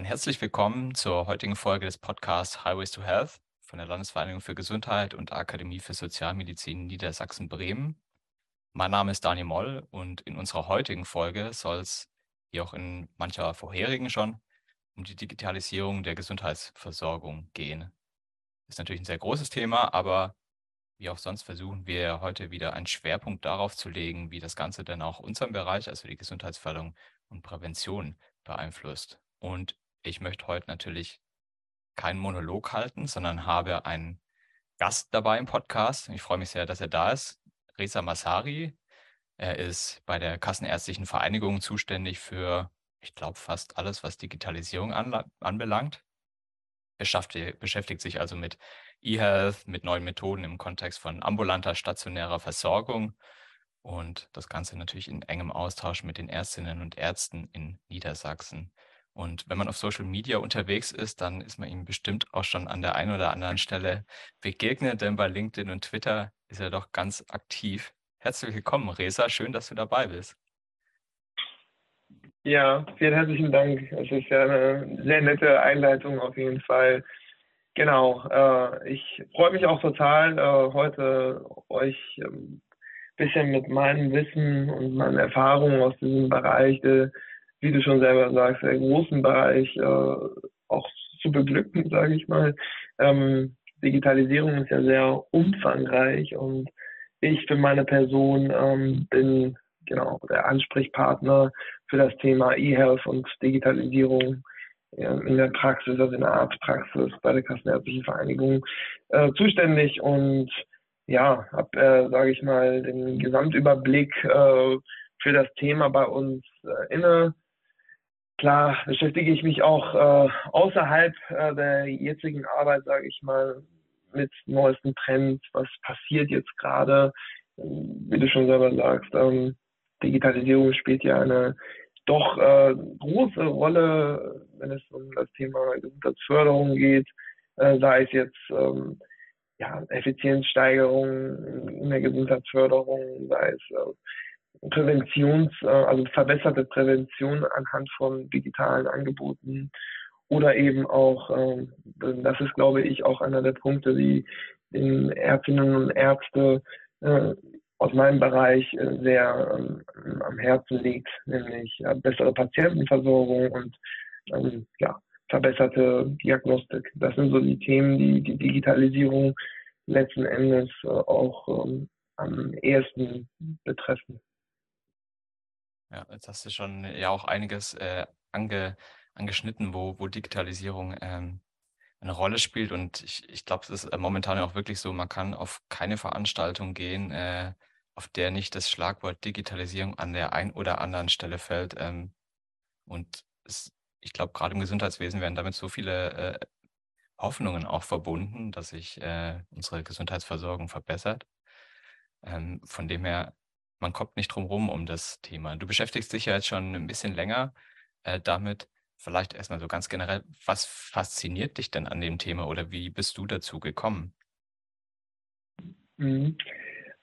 Dann herzlich willkommen zur heutigen Folge des Podcasts Highways to Health von der Landesvereinigung für Gesundheit und Akademie für Sozialmedizin Niedersachsen-Bremen. Mein Name ist Daniel Moll und in unserer heutigen Folge soll es, wie auch in mancher vorherigen schon, um die Digitalisierung der Gesundheitsversorgung gehen. Ist natürlich ein sehr großes Thema, aber wie auch sonst versuchen wir heute wieder einen Schwerpunkt darauf zu legen, wie das Ganze dann auch unseren Bereich, also die Gesundheitsförderung und Prävention, beeinflusst. Und ich möchte heute natürlich keinen Monolog halten, sondern habe einen Gast dabei im Podcast. Ich freue mich sehr, dass er da ist. Reza Masari. Er ist bei der Kassenärztlichen Vereinigung zuständig für, ich glaube, fast alles, was Digitalisierung anbelangt. Er beschäftigt sich also mit E-Health, mit neuen Methoden im Kontext von ambulanter, stationärer Versorgung und das Ganze natürlich in engem Austausch mit den Ärztinnen und Ärzten in Niedersachsen. Und wenn man auf Social Media unterwegs ist, dann ist man ihm bestimmt auch schon an der einen oder anderen Stelle begegnet, denn bei LinkedIn und Twitter ist er doch ganz aktiv. Herzlich willkommen, Resa. Schön, dass du dabei bist. Ja, vielen herzlichen Dank. Es ist ja eine sehr nette Einleitung auf jeden Fall. Genau, äh, ich freue mich auch total, äh, heute euch ein ähm, bisschen mit meinem Wissen und meinen Erfahrungen aus diesem Bereich äh, wie du schon selber sagst, sehr großen Bereich äh, auch zu beglücken, sage ich mal. Ähm, Digitalisierung ist ja sehr umfangreich und ich für meine Person ähm, bin genau der Ansprechpartner für das Thema E-Health und Digitalisierung in der Praxis, also in der Arztpraxis bei der Kassenärztlichen Vereinigung äh, zuständig und ja, habe, äh, sage ich mal, den Gesamtüberblick äh, für das Thema bei uns äh, inne Klar beschäftige ich mich auch äh, außerhalb äh, der jetzigen Arbeit, sage ich mal, mit neuesten Trends, was passiert jetzt gerade. Wie du schon selber sagst, ähm, Digitalisierung spielt ja eine doch äh, große Rolle, wenn es um das Thema Gesundheitsförderung geht, äh, sei es jetzt ähm, ja, Effizienzsteigerung in der Gesundheitsförderung, sei es äh, Präventions, äh, also verbesserte Prävention anhand von digitalen Angeboten oder eben auch, ähm, das ist glaube ich auch einer der Punkte, die den Ärztinnen und Ärzte äh, aus meinem Bereich äh, sehr ähm, am Herzen liegt, nämlich bessere Patientenversorgung und ähm, ja, verbesserte Diagnostik. Das sind so die Themen, die die Digitalisierung letzten Endes auch am ehesten betreffen. Ja, jetzt hast du schon ja auch einiges äh, ange, angeschnitten, wo, wo Digitalisierung ähm, eine Rolle spielt. Und ich, ich glaube, es ist äh, momentan auch wirklich so, man kann auf keine Veranstaltung gehen, äh, auf der nicht das Schlagwort Digitalisierung an der einen oder anderen Stelle fällt. Ähm, und es, ich glaube, gerade im Gesundheitswesen werden damit so viele äh, Hoffnungen auch verbunden, dass sich äh, unsere Gesundheitsversorgung verbessert. Ähm, von dem her man kommt nicht drum rum um das Thema. Du beschäftigst dich ja jetzt schon ein bisschen länger äh, damit. Vielleicht erstmal so ganz generell, was fasziniert dich denn an dem Thema oder wie bist du dazu gekommen? Mhm.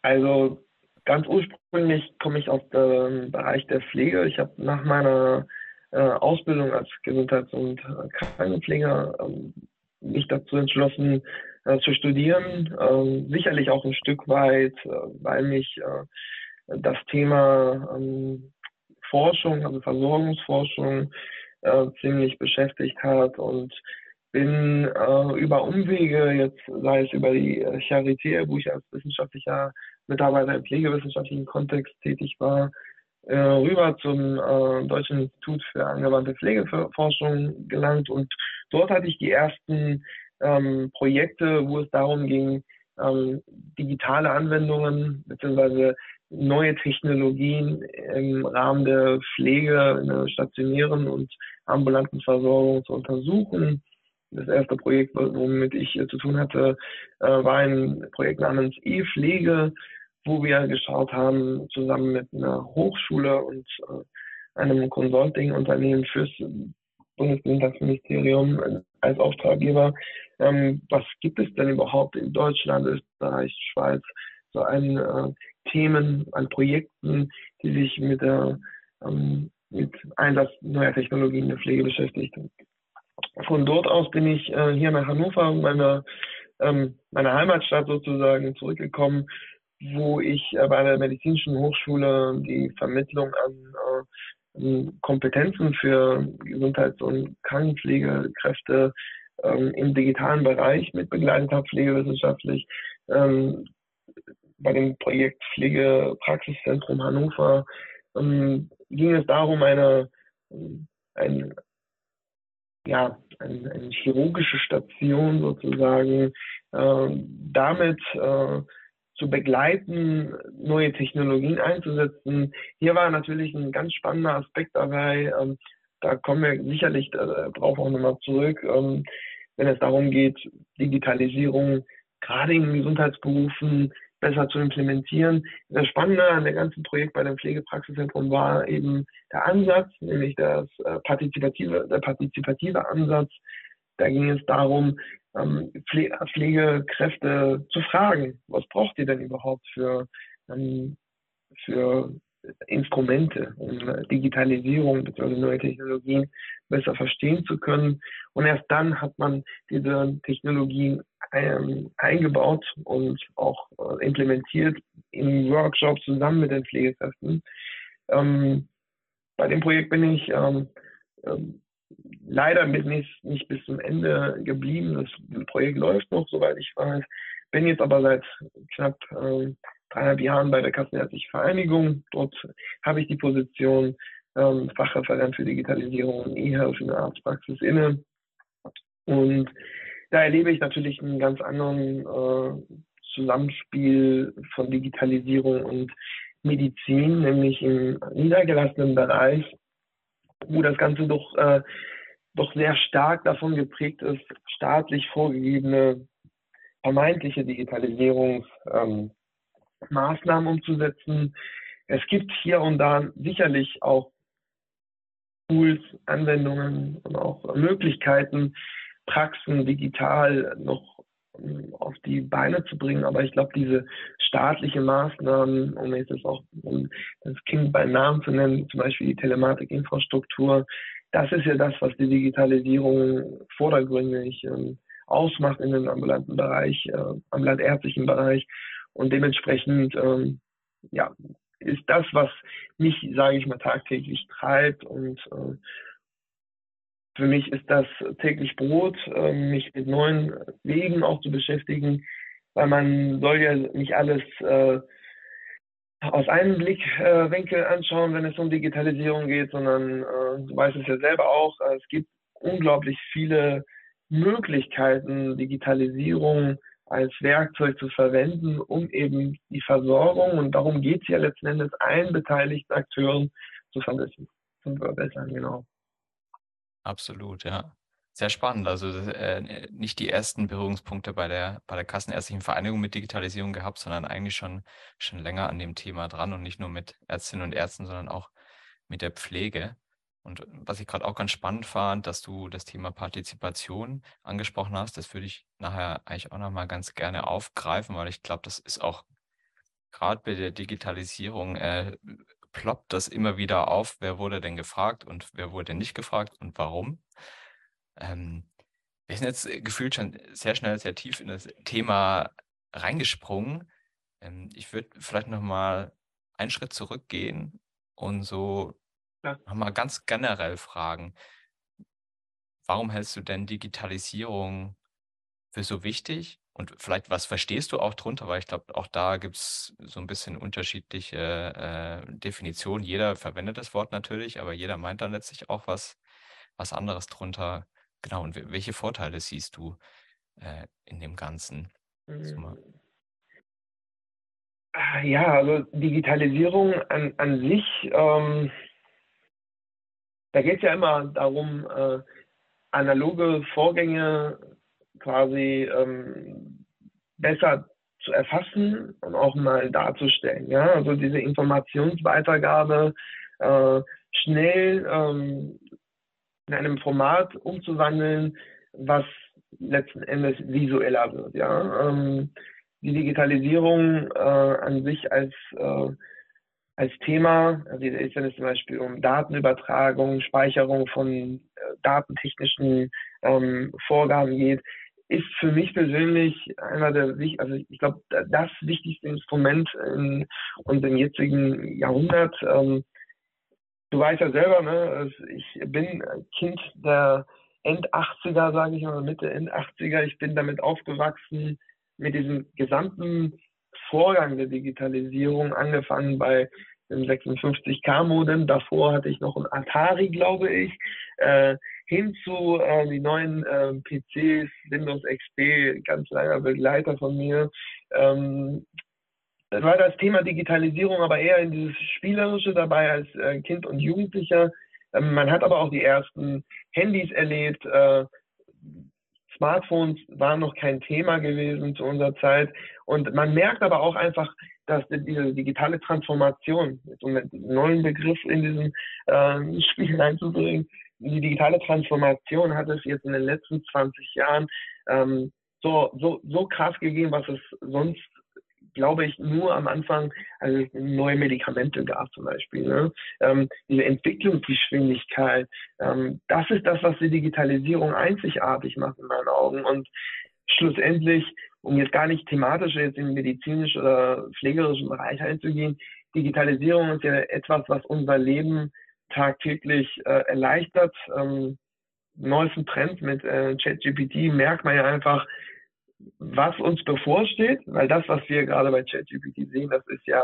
Also ganz ursprünglich komme ich aus dem Bereich der Pflege. Ich habe nach meiner äh, Ausbildung als Gesundheits- und Krankenpfleger ähm, mich dazu entschlossen äh, zu studieren. Ähm, sicherlich auch ein Stück weit, äh, weil mich äh, das Thema ähm, Forschung, also Versorgungsforschung, äh, ziemlich beschäftigt hat und bin äh, über Umwege, jetzt sei es über die äh, Charité, wo ich als wissenschaftlicher Mitarbeiter im pflegewissenschaftlichen Kontext tätig war, äh, rüber zum äh, Deutschen Institut für angewandte Pflegeforschung gelangt und dort hatte ich die ersten ähm, Projekte, wo es darum ging, ähm, digitale Anwendungen beziehungsweise neue Technologien im Rahmen der Pflege in der stationären und ambulanten Versorgung zu untersuchen. Das erste Projekt, womit ich zu tun hatte, äh, war ein Projekt namens E-Pflege, wo wir geschaut haben, zusammen mit einer Hochschule und äh, einem Consulting-Unternehmen fürs Bundesgesundheitsministerium als Auftraggeber, ähm, was gibt es denn überhaupt in Deutschland, Österreich, Schweiz, so ein äh, Themen, an Projekten, die sich mit der ähm, mit Einsatz neuer Technologien in der Pflege beschäftigt. von dort aus bin ich äh, hier nach Hannover, meine, ähm, meine Heimatstadt sozusagen, zurückgekommen, wo ich äh, bei der Medizinischen Hochschule die Vermittlung an äh, Kompetenzen für Gesundheits- und Krankenpflegekräfte ähm, im digitalen Bereich mitbegleitet habe, pflegewissenschaftlich. Ähm, bei dem Projekt Pflegepraxiszentrum Hannover ähm, ging es darum, eine, ein, ja, eine, eine chirurgische Station sozusagen äh, damit äh, zu begleiten, neue Technologien einzusetzen. Hier war natürlich ein ganz spannender Aspekt dabei. Ähm, da kommen wir sicherlich äh, drauf auch nochmal zurück, ähm, wenn es darum geht, Digitalisierung gerade in Gesundheitsberufen besser zu implementieren. Das Spannende an dem ganzen Projekt bei dem Pflegepraxiszentrum war eben der Ansatz, nämlich das äh, partizipative, der partizipative Ansatz. Da ging es darum, ähm, Pflegekräfte zu fragen, was braucht ihr denn überhaupt für, ähm, für Instrumente, um Digitalisierung bzw. neue Technologien besser verstehen zu können. Und erst dann hat man diese Technologien eingebaut und auch äh, implementiert in Workshops zusammen mit den Pflegekräften. Ähm, bei dem Projekt bin ich ähm, ähm leider nicht, nicht bis zum Ende geblieben. Das Projekt läuft noch, soweit ich weiß. Bin jetzt aber seit knapp äh, dreieinhalb Jahren bei der Kassenärztlichen Vereinigung. Dort habe ich die Position ähm, Fachreferent für Digitalisierung und E-Health in der Arztpraxis inne. Und da erlebe ich natürlich einen ganz anderen äh, Zusammenspiel von Digitalisierung und Medizin, nämlich im niedergelassenen Bereich, wo das Ganze doch, äh, doch sehr stark davon geprägt ist, staatlich vorgegebene vermeintliche Digitalisierungs ähm, umzusetzen. Es gibt hier und da sicherlich auch Tools, Anwendungen und auch Möglichkeiten, Praxen digital noch ähm, auf die Beine zu bringen. Aber ich glaube, diese staatliche Maßnahmen, um jetzt das auch um das Kind beim Namen zu nennen, zum Beispiel die Telematikinfrastruktur, das ist ja das, was die Digitalisierung vordergründig ähm, ausmacht in dem ambulanten Bereich, äh, ambulant ärztlichen Bereich. Und dementsprechend ähm, ja, ist das, was mich, sage ich mal, tagtäglich treibt. Und äh, für mich ist das täglich Brot, äh, mich mit neuen Wegen auch zu beschäftigen, weil man soll ja nicht alles äh, aus einem Blickwinkel anschauen, wenn es um Digitalisierung geht, sondern äh, du weißt es ja selber auch, äh, es gibt unglaublich viele Möglichkeiten, Digitalisierung als Werkzeug zu verwenden, um eben die Versorgung, und darum geht es ja letzten Endes, allen beteiligten Akteuren zu verbessern. Zu verbessern genau. Absolut, ja. Sehr spannend. Also äh, nicht die ersten Berührungspunkte bei der, bei der Kassenärztlichen Vereinigung mit Digitalisierung gehabt, sondern eigentlich schon, schon länger an dem Thema dran und nicht nur mit Ärztinnen und Ärzten, sondern auch mit der Pflege. Und was ich gerade auch ganz spannend fand, dass du das Thema Partizipation angesprochen hast, das würde ich nachher eigentlich auch nochmal ganz gerne aufgreifen, weil ich glaube, das ist auch gerade bei der Digitalisierung, äh, ploppt das immer wieder auf, wer wurde denn gefragt und wer wurde nicht gefragt und warum. Ähm, wir sind jetzt gefühlt schon sehr schnell, sehr tief in das Thema reingesprungen. Ähm, ich würde vielleicht nochmal einen Schritt zurückgehen und so ja. Mal ganz generell fragen. Warum hältst du denn Digitalisierung für so wichtig? Und vielleicht, was verstehst du auch drunter? Weil ich glaube, auch da gibt es so ein bisschen unterschiedliche äh, Definitionen. Jeder verwendet das Wort natürlich, aber jeder meint dann letztlich auch was, was anderes drunter. Genau, und welche Vorteile siehst du äh, in dem Ganzen? Mhm. Ja, also Digitalisierung an, an sich ähm, da geht es ja immer darum, äh, analoge Vorgänge quasi ähm, besser zu erfassen und auch mal darzustellen. Ja? Also diese Informationsweitergabe äh, schnell ähm, in einem Format umzuwandeln, was letzten Endes visueller wird. Ja? Ähm, die Digitalisierung äh, an sich als äh, als Thema. Also ist, es zum Beispiel um Datenübertragung, Speicherung von äh, datentechnischen ähm, Vorgaben geht, ist für mich persönlich einer der, also ich glaube, das wichtigste Instrument in unserem jetzigen Jahrhundert. Ähm, du weißt ja selber, ne, ich bin Kind der End 80er, sage ich mal, Mitte, End 80er. Ich bin damit aufgewachsen, mit diesem gesamten Vorgang der Digitalisierung, angefangen bei dem 56K-Modem. Davor hatte ich noch ein Atari, glaube ich. Hin zu äh, die neuen äh, PCs, Windows XP, ganz langer Begleiter von mir. Ähm, das war das Thema Digitalisierung aber eher in dieses Spielerische dabei als äh, Kind und Jugendlicher. Ähm, man hat aber auch die ersten Handys erlebt. Äh, Smartphones waren noch kein Thema gewesen zu unserer Zeit. Und man merkt aber auch einfach, dass diese digitale Transformation, um einen neuen Begriff in diesem äh, Spiel einzubringen, die digitale Transformation hat es jetzt in den letzten 20 Jahren ähm, so, so, so krass gegeben, was es sonst glaube ich, nur am Anfang also neue Medikamente gab zum Beispiel. Ne? Ähm, diese Entwicklungsgeschwindigkeit, ähm, das ist das, was die Digitalisierung einzigartig macht in meinen Augen. Und schlussendlich, um jetzt gar nicht thematisch jetzt in medizinisch oder pflegerischen Bereich einzugehen, Digitalisierung ist ja etwas, was unser Leben tagtäglich äh, erleichtert. Ähm, neuesten Trend mit äh, ChatGPT merkt man ja einfach, was uns bevorsteht, weil das, was wir gerade bei ChatGPT sehen, das ist ja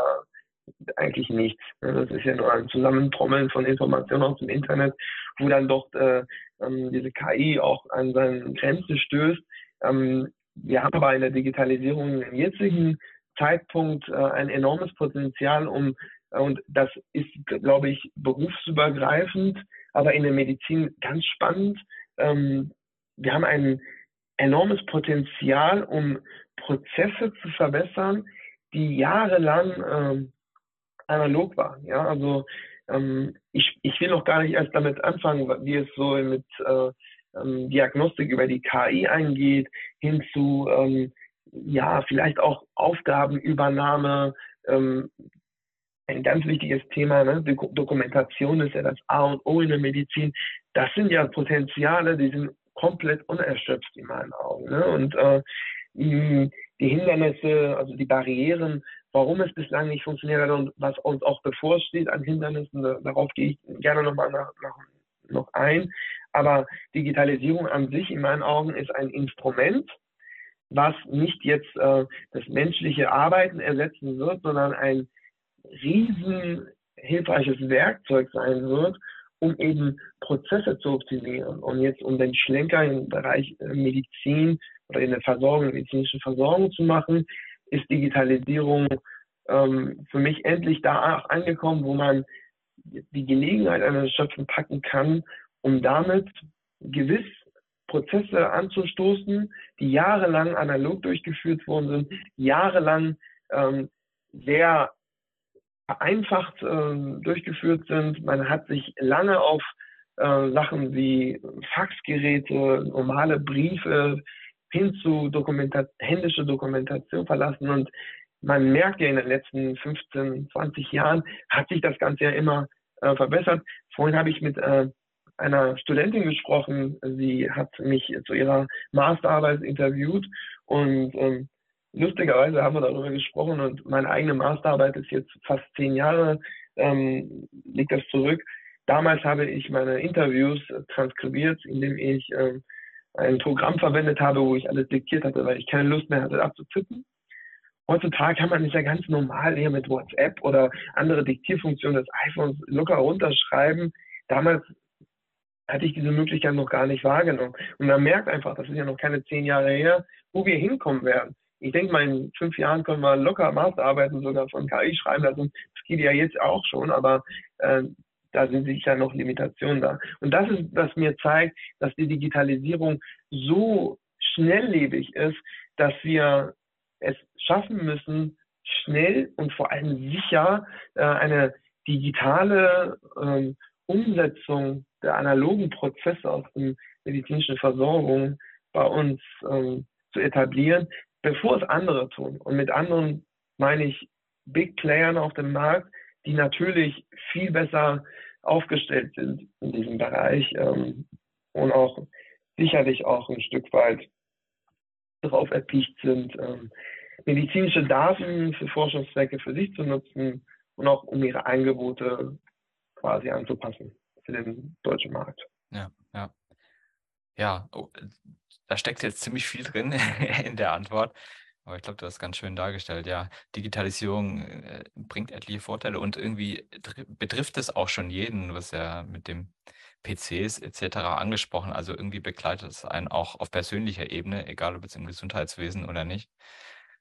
eigentlich nichts. Das ist ja nur ein Zusammentrommeln von Informationen aus dem Internet, wo dann doch äh, ähm, diese KI auch an seine Grenzen stößt. Ähm, wir haben aber in der Digitalisierung im jetzigen Zeitpunkt äh, ein enormes Potenzial, um und das ist, glaube ich, berufsübergreifend, aber in der Medizin ganz spannend. Ähm, wir haben einen enormes Potenzial, um Prozesse zu verbessern, die jahrelang ähm, analog waren. Ja, also ähm, ich, ich will noch gar nicht erst damit anfangen, wie es so mit äh, Diagnostik über die KI eingeht, hin zu ja vielleicht auch Aufgabenübernahme. Ein ganz wichtiges Thema, ne? Dokumentation ist ja das A und O in der Medizin. Das sind ja Potenziale, die sind komplett unerschöpft in meinen Augen. Ne? Und äh, die Hindernisse, also die Barrieren, warum es bislang nicht funktioniert hat und was uns auch bevorsteht an Hindernissen, darauf gehe ich gerne nochmal nach, nach, noch ein. Aber Digitalisierung an sich in meinen Augen ist ein Instrument, was nicht jetzt äh, das menschliche Arbeiten ersetzen wird, sondern ein riesen hilfreiches Werkzeug sein wird, um eben Prozesse zu optimieren. Und jetzt, um den Schlenker im Bereich äh, Medizin oder in der Versorgung, medizinischen Versorgung zu machen, ist Digitalisierung ähm, für mich endlich da angekommen, wo man die Gelegenheit einer Schöpfung packen kann, um damit gewiss Prozesse anzustoßen, die jahrelang analog durchgeführt worden sind, jahrelang ähm, sehr vereinfacht äh, durchgeführt sind. Man hat sich lange auf äh, Sachen wie Faxgeräte, normale Briefe hin zu Dokumenta händische Dokumentation verlassen und man merkt ja in den letzten 15, 20 Jahren hat sich das Ganze ja immer äh, verbessert. Vorhin habe ich mit äh, einer Studentin gesprochen, sie hat mich zu ihrer Masterarbeit interviewt und ähm, lustigerweise haben wir darüber gesprochen und meine eigene Masterarbeit ist jetzt fast zehn Jahre, ähm, liegt das zurück. Damals habe ich meine Interviews transkribiert, indem ich ähm, ein Programm verwendet habe, wo ich alles diktiert hatte, weil ich keine Lust mehr hatte abzutippen. Heutzutage kann man es ja ganz normal hier mit WhatsApp oder andere Diktierfunktionen des iPhones locker runterschreiben. Damals hatte ich diese Möglichkeit noch gar nicht wahrgenommen. Und man merkt einfach, das ist ja noch keine zehn Jahre her, wo wir hinkommen werden ich denke mal, in fünf Jahren können wir locker Masterarbeiten sogar von KI schreiben lassen. Das geht ja jetzt auch schon, aber äh, da sind sicher noch Limitationen da. Und das ist, was mir zeigt, dass die Digitalisierung so schnelllebig ist, dass wir es schaffen müssen, schnell und vor allem sicher äh, eine digitale äh, Umsetzung der analogen Prozesse aus der medizinischen Versorgung bei uns ähm, zu etablieren, bevor es andere tun. Und mit anderen meine ich Big Playern auf dem Markt, die natürlich viel besser aufgestellt sind in diesem Bereich ähm, und auch sicherlich auch ein Stück weit darauf erpicht sind, ähm, medizinische Daten für Forschungszwecke für sich zu nutzen und auch um ihre Angebote quasi anzupassen für den deutschen Markt. Ja, ja. Ja, oh, da steckt jetzt ziemlich viel drin in der Antwort. Aber ich glaube, du hast ganz schön dargestellt. Ja, Digitalisierung äh, bringt etliche Vorteile und irgendwie betrifft es auch schon jeden, was ja mit dem PCs etc. angesprochen. Also irgendwie begleitet es einen auch auf persönlicher Ebene, egal ob jetzt im Gesundheitswesen oder nicht.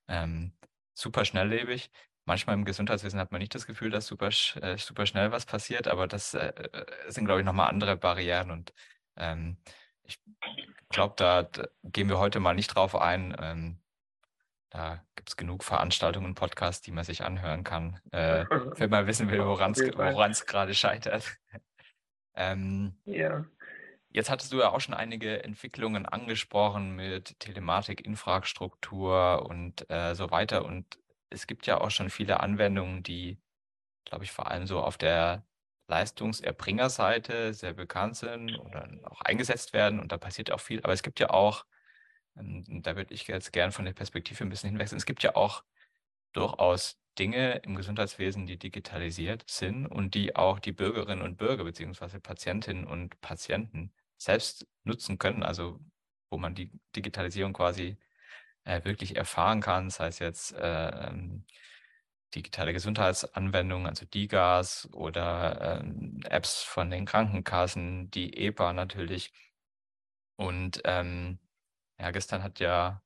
Ähm, super schnelllebig. Manchmal im Gesundheitswesen hat man nicht das Gefühl, dass super, äh, super schnell was passiert, aber das äh, äh sind, glaube ich, nochmal andere Barrieren und ähm, ich glaube, da, gehen wir heute mal nicht drauf ein. Ähm, da gibt es genug Veranstaltungen und Podcasts, die man sich anhören kann, äh, wenn man wissen will, woran es gerade scheitert. ähm, ja. Jetzt hattest du ja auch schon einige Entwicklungen angesprochen mit Telematik, Infrastruktur und äh, so weiter. Und es gibt ja auch schon viele Anwendungen, die, glaube ich, vor allem so auf der Leistungserbringerseite sehr bekannt sind oder auch eingesetzt werden. Und da passiert auch viel. Aber es gibt ja auch ähm, da würde ich jetzt gern von der Perspektive ein bisschen hinwechseln. Es gibt ja auch durchaus Dinge im Gesundheitswesen, die digitalisiert sind und die auch die Bürgerinnen und Bürger beziehungsweise Patientinnen und Patienten selbst nutzen können, also wo man die Digitalisierung quasi äh, wirklich erfahren kann, sei es jetzt äh, digitale Gesundheitsanwendungen, also DIGAS oder äh, Apps von den Krankenkassen, die EPA natürlich. Und ähm, ja, gestern hat ja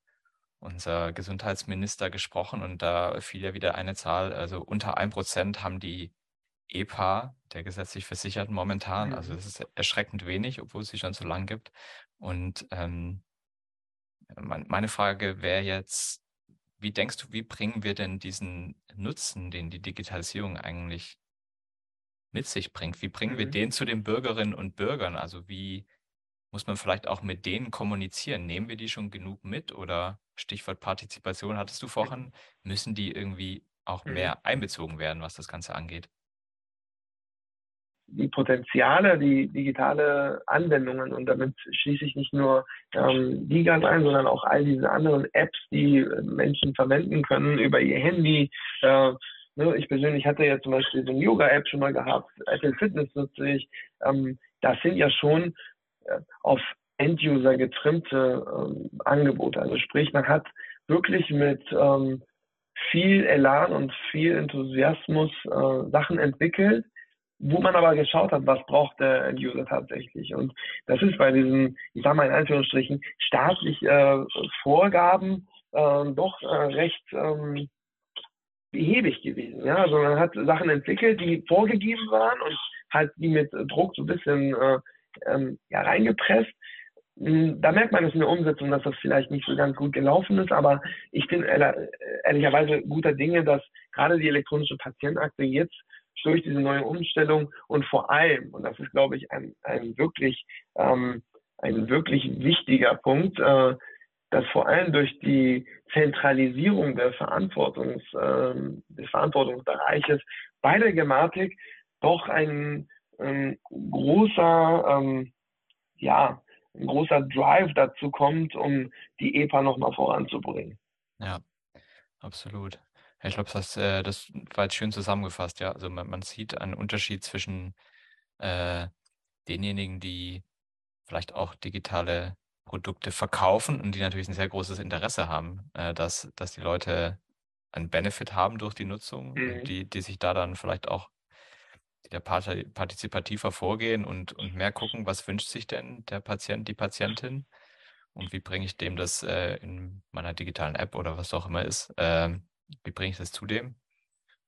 unser Gesundheitsminister gesprochen und da fiel ja wieder eine Zahl, also unter 1% haben die EPA, der gesetzlich Versicherten momentan. Also mhm. das ist erschreckend wenig, obwohl es sie schon so lang gibt. Und ähm, meine Frage wäre jetzt, wie denkst du, wie bringen wir denn diesen Nutzen, den die Digitalisierung eigentlich mit sich bringt, wie bringen wir mhm. den zu den Bürgerinnen und Bürgern? Also wie muss man vielleicht auch mit denen kommunizieren? Nehmen wir die schon genug mit oder Stichwort Partizipation hattest du vorhin, müssen die irgendwie auch mhm. mehr einbezogen werden, was das Ganze angeht? Die Potenziale, die digitale Anwendungen und damit schließe ich nicht nur ähm, Digas ein, sondern auch all diese anderen Apps, die Menschen verwenden können über ihr Handy. Äh, ne, ich persönlich hatte ja zum Beispiel so eine Yoga-App schon mal gehabt, Apple Fitness nutze ich. Ähm, das sind ja schon äh, auf End-User getrimmte ähm, Angebote. Also sprich, man hat wirklich mit ähm, viel Elan und viel Enthusiasmus äh, Sachen entwickelt, wo man aber geschaut hat, was braucht der End-User tatsächlich. Und das ist bei diesen, ich sage mal in Anführungsstrichen, staatlich äh, Vorgaben äh, doch äh, recht ähm, behäbig gewesen. Ja? Also man hat Sachen entwickelt, die vorgegeben waren und halt die mit Druck so ein bisschen äh, ähm, ja, reingepresst. Hm, da merkt man es in der Umsetzung, dass das vielleicht nicht so ganz gut gelaufen ist, aber ich bin ehrlicherweise guter Dinge, dass gerade die elektronische Patientenakte jetzt durch diese neue Umstellung und vor allem, und das ist, glaube ich, ein, ein wirklich ähm, ein wirklich wichtiger Punkt, äh, dass vor allem durch die Zentralisierung der Verantwortungs, äh, des Verantwortungsbereiches bei der Gematik doch ein ein großer, ähm, ja, ein großer Drive dazu kommt, um die EPA nochmal voranzubringen. Ja, absolut. Ich glaube, das, äh, das war jetzt schön zusammengefasst, ja. Also man, man sieht einen Unterschied zwischen äh, denjenigen, die vielleicht auch digitale Produkte verkaufen und die natürlich ein sehr großes Interesse haben, äh, dass, dass die Leute einen Benefit haben durch die Nutzung mhm. die, die sich da dann vielleicht auch die da partizipativer vorgehen und, und mehr gucken, was wünscht sich denn der Patient, die Patientin und wie bringe ich dem das äh, in meiner digitalen App oder was auch immer ist, äh, wie bringe ich das zu dem?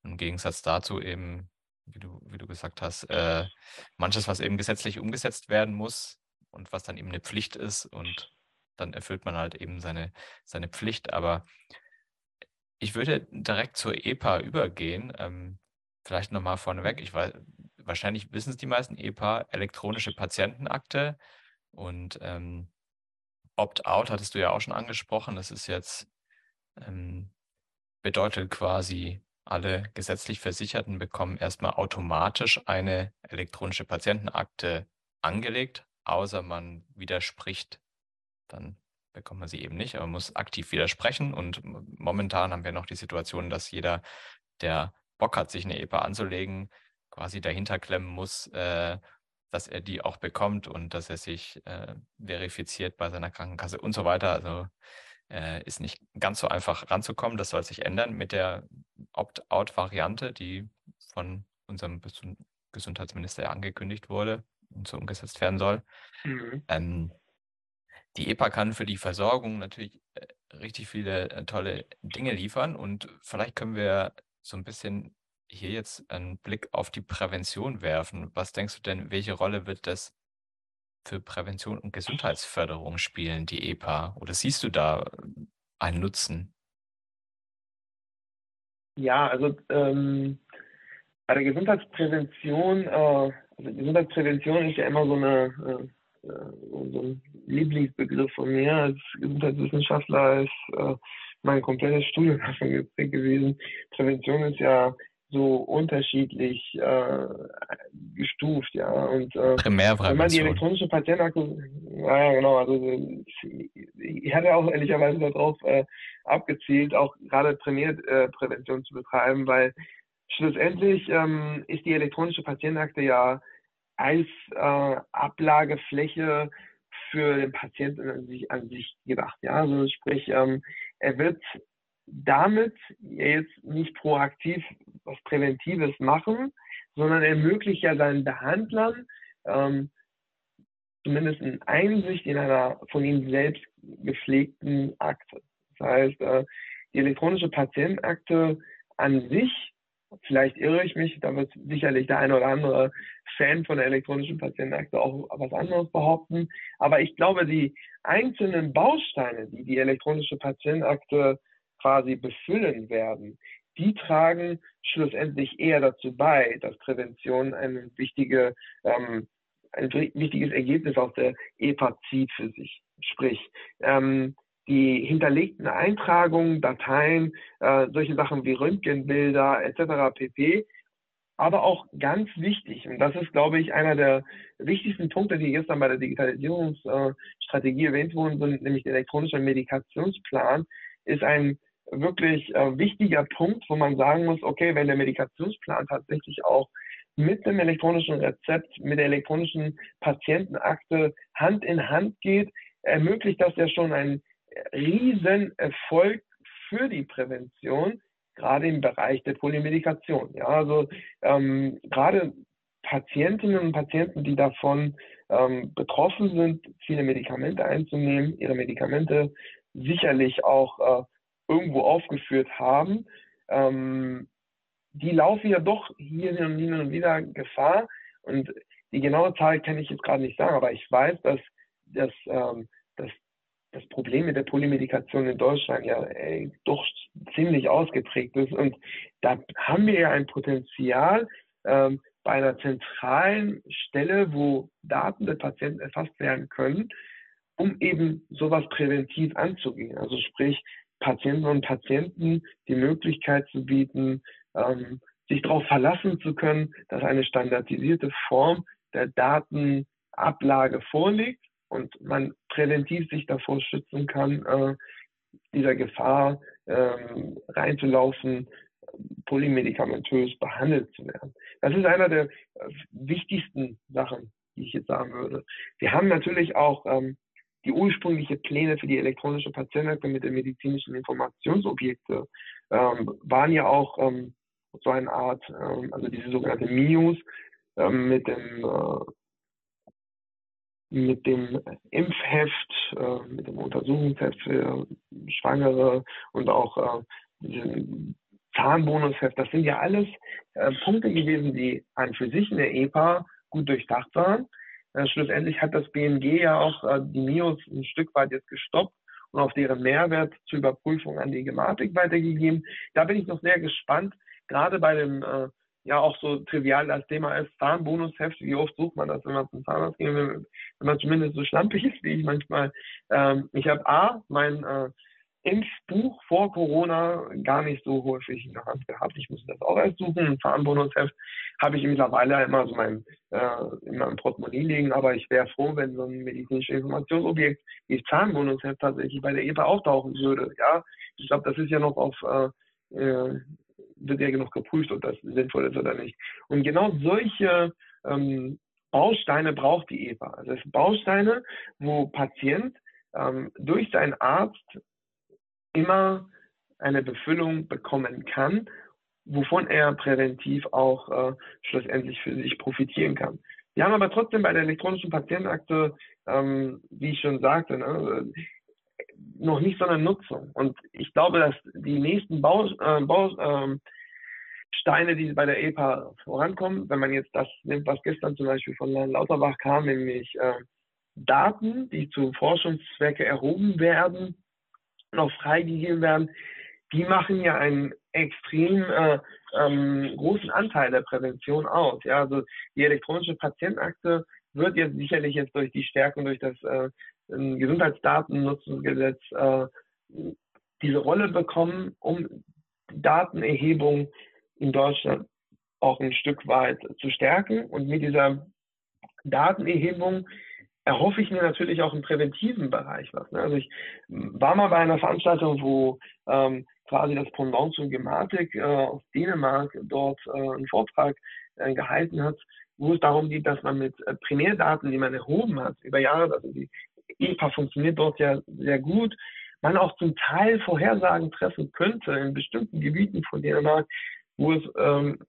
Im Gegensatz dazu eben, wie du, wie du gesagt hast, äh, manches, was eben gesetzlich umgesetzt werden muss und was dann eben eine Pflicht ist und dann erfüllt man halt eben seine, seine Pflicht. Aber ich würde direkt zur EPA übergehen. Ähm, Vielleicht nochmal vorneweg, ich weiß, wahrscheinlich wissen es die meisten EPA, elektronische Patientenakte und ähm, Opt-out hattest du ja auch schon angesprochen. Das ist jetzt, ähm, bedeutet quasi, alle gesetzlich Versicherten bekommen erstmal automatisch eine elektronische Patientenakte angelegt, außer man widerspricht dann bekommt man sie eben nicht, aber man muss aktiv widersprechen. Und momentan haben wir noch die Situation, dass jeder, der Bock hat, sich eine EPA anzulegen, quasi dahinter klemmen muss, äh, dass er die auch bekommt und dass er sich äh, verifiziert bei seiner Krankenkasse und so weiter. Also äh, ist nicht ganz so einfach ranzukommen. Das soll sich ändern mit der Opt-out-Variante, die von unserem Gesundheitsminister ja angekündigt wurde und so umgesetzt werden soll. Mhm. Ähm, die EPA kann für die Versorgung natürlich äh, richtig viele äh, tolle Dinge liefern und vielleicht können wir so ein bisschen hier jetzt einen Blick auf die Prävention werfen. Was denkst du denn, welche Rolle wird das für Prävention und Gesundheitsförderung spielen, die EPA? Oder siehst du da einen Nutzen? Ja, also ähm, bei der Gesundheitsprävention, äh, also Gesundheitsprävention ist ja immer so eine äh, so ein Lieblingsbegriff von mir als Gesundheitswissenschaftler ist äh, mein komplettes Studium davon geprägt gewesen. Prävention ist ja so unterschiedlich äh, gestuft, ja. Und äh, wenn man die elektronische Patientenakte, ja, genau, also ich hatte auch ehrlicherweise darauf äh, abgezielt, auch gerade Primärprävention zu betreiben, weil schlussendlich ähm, ist die elektronische Patientenakte ja als äh, Ablagefläche für den Patienten an sich, an sich gedacht. Ja, also sprich, ähm, er wird damit jetzt nicht proaktiv was Präventives machen, sondern ermöglicht ja seinen Behandlern ähm, zumindest eine Einsicht in einer von ihnen selbst gepflegten Akte. Das heißt, äh, die elektronische Patientenakte an sich, vielleicht irre ich mich, da wird sicherlich der eine oder andere Fan von der elektronischen Patientenakte auch was anderes behaupten, aber ich glaube, die einzelnen Bausteine, die die elektronische Patientenakte quasi befüllen werden, die tragen schlussendlich eher dazu bei, dass Prävention ein, wichtige, ähm, ein wichtiges Ergebnis aus der EPA zieht für sich. Sprich, ähm, die hinterlegten Eintragungen, Dateien, äh, solche Sachen wie Röntgenbilder etc. pp. Aber auch ganz wichtig, und das ist, glaube ich, einer der wichtigsten Punkte, die gestern bei der Digitalisierungsstrategie erwähnt wurden, sind nämlich der elektronische Medikationsplan, ist ein wirklich äh, wichtiger Punkt, wo man sagen muss, okay, wenn der Medikationsplan tatsächlich auch mit dem elektronischen Rezept, mit der elektronischen Patientenakte Hand in Hand geht, ermöglicht das ja schon einen riesen Erfolg für die Prävention, gerade im Bereich der Polymedikation. Ja, also ähm, gerade Patientinnen und Patienten, die davon ähm, betroffen sind, viele Medikamente einzunehmen, ihre Medikamente sicherlich auch äh, irgendwo aufgeführt haben, ähm, die laufen ja doch hier hin und wieder Gefahr. Und die genaue Zahl kann ich jetzt gerade nicht sagen, aber ich weiß, dass, dass, ähm, dass das Problem mit der Polymedikation in Deutschland ja ey, doch ziemlich ausgeprägt ist. Und da haben wir ja ein Potenzial ähm, bei einer zentralen Stelle, wo Daten der Patienten erfasst werden können, um eben sowas präventiv anzugehen. Also sprich, Patienten und Patienten die Möglichkeit zu bieten, ähm, sich darauf verlassen zu können, dass eine standardisierte Form der Datenablage vorliegt und man präventiv sich davor schützen kann, äh, dieser Gefahr ähm, reinzulaufen, polymedikamentös behandelt zu werden. Das ist einer der äh, wichtigsten Sachen, die ich jetzt sagen würde. Wir haben natürlich auch ähm, die ursprüngliche Pläne für die elektronische Patientenakte mit den medizinischen Informationsobjekte ähm, waren ja auch ähm, so eine Art, ähm, also diese sogenannte MIUS ähm, mit dem äh, mit dem Impfheft, äh, mit dem Untersuchungsheft für Schwangere und auch äh, Zahnbonusheft, das sind ja alles äh, Punkte gewesen, die an für sich in der EPA gut durchdacht waren äh, schlussendlich hat das BMG ja auch äh, die MIOS ein Stück weit jetzt gestoppt und auf deren Mehrwert zur Überprüfung an die Gematik weitergegeben. Da bin ich noch sehr gespannt, gerade bei dem äh, ja auch so trivial das Thema ist, Zahnbonusheft, wie oft sucht man das, wenn man zum Zahnarzt geht, wenn, man zumindest so schlampig ist wie ich manchmal. Ähm, ich habe A, mein äh, Impfbuch vor Corona gar nicht so häufig in der Hand gehabt. Ich musste das auch erst suchen, ein Zahnbonusheft. habe ich mittlerweile immer so mein, äh, in meinem Portemonnaie liegen, aber ich wäre froh, wenn so ein medizinisches Informationsobjekt wie Zahnbonus tatsächlich bei der EPA auftauchen würde. Ja, ich glaube, das ist ja noch auf, äh, äh, wird ja genug geprüft, ob das sinnvoll ist oder nicht. Und genau solche ähm, Bausteine braucht die EPA. Also es sind Bausteine, wo Patient ähm, durch seinen Arzt immer eine Befüllung bekommen kann, wovon er präventiv auch äh, schlussendlich für sich profitieren kann. Wir haben aber trotzdem bei der elektronischen Patientenakte, ähm, wie ich schon sagte, ne, noch nicht so eine Nutzung. Und ich glaube, dass die nächsten Bau, äh, Bau, äh, die bei der EPA vorankommen, wenn man jetzt das nimmt, was gestern zum Beispiel von Herrn Lauterbach kam, nämlich äh, Daten, die zu Forschungszwecke erhoben werden, noch freigegeben werden, die machen ja einen extrem äh, ähm, großen Anteil der Prävention aus. Ja, also die elektronische Patientenakte wird jetzt sicherlich jetzt durch die Stärkung durch das äh, Gesundheitsdatennutzungsgesetz äh, diese Rolle bekommen, um Datenerhebung in Deutschland auch ein Stück weit zu stärken. Und mit dieser Datenerhebung erhoffe ich mir natürlich auch im präventiven Bereich was. Ne? Also ich war mal bei einer Veranstaltung, wo ähm, quasi das Pendant zur Gematik äh, aus Dänemark dort äh, einen Vortrag äh, gehalten hat, wo es darum geht, dass man mit äh, Primärdaten, die man erhoben hat über Jahre, also die EPA funktioniert dort ja sehr gut, man auch zum Teil Vorhersagen treffen könnte in bestimmten Gebieten von Dänemark, wo es ähm,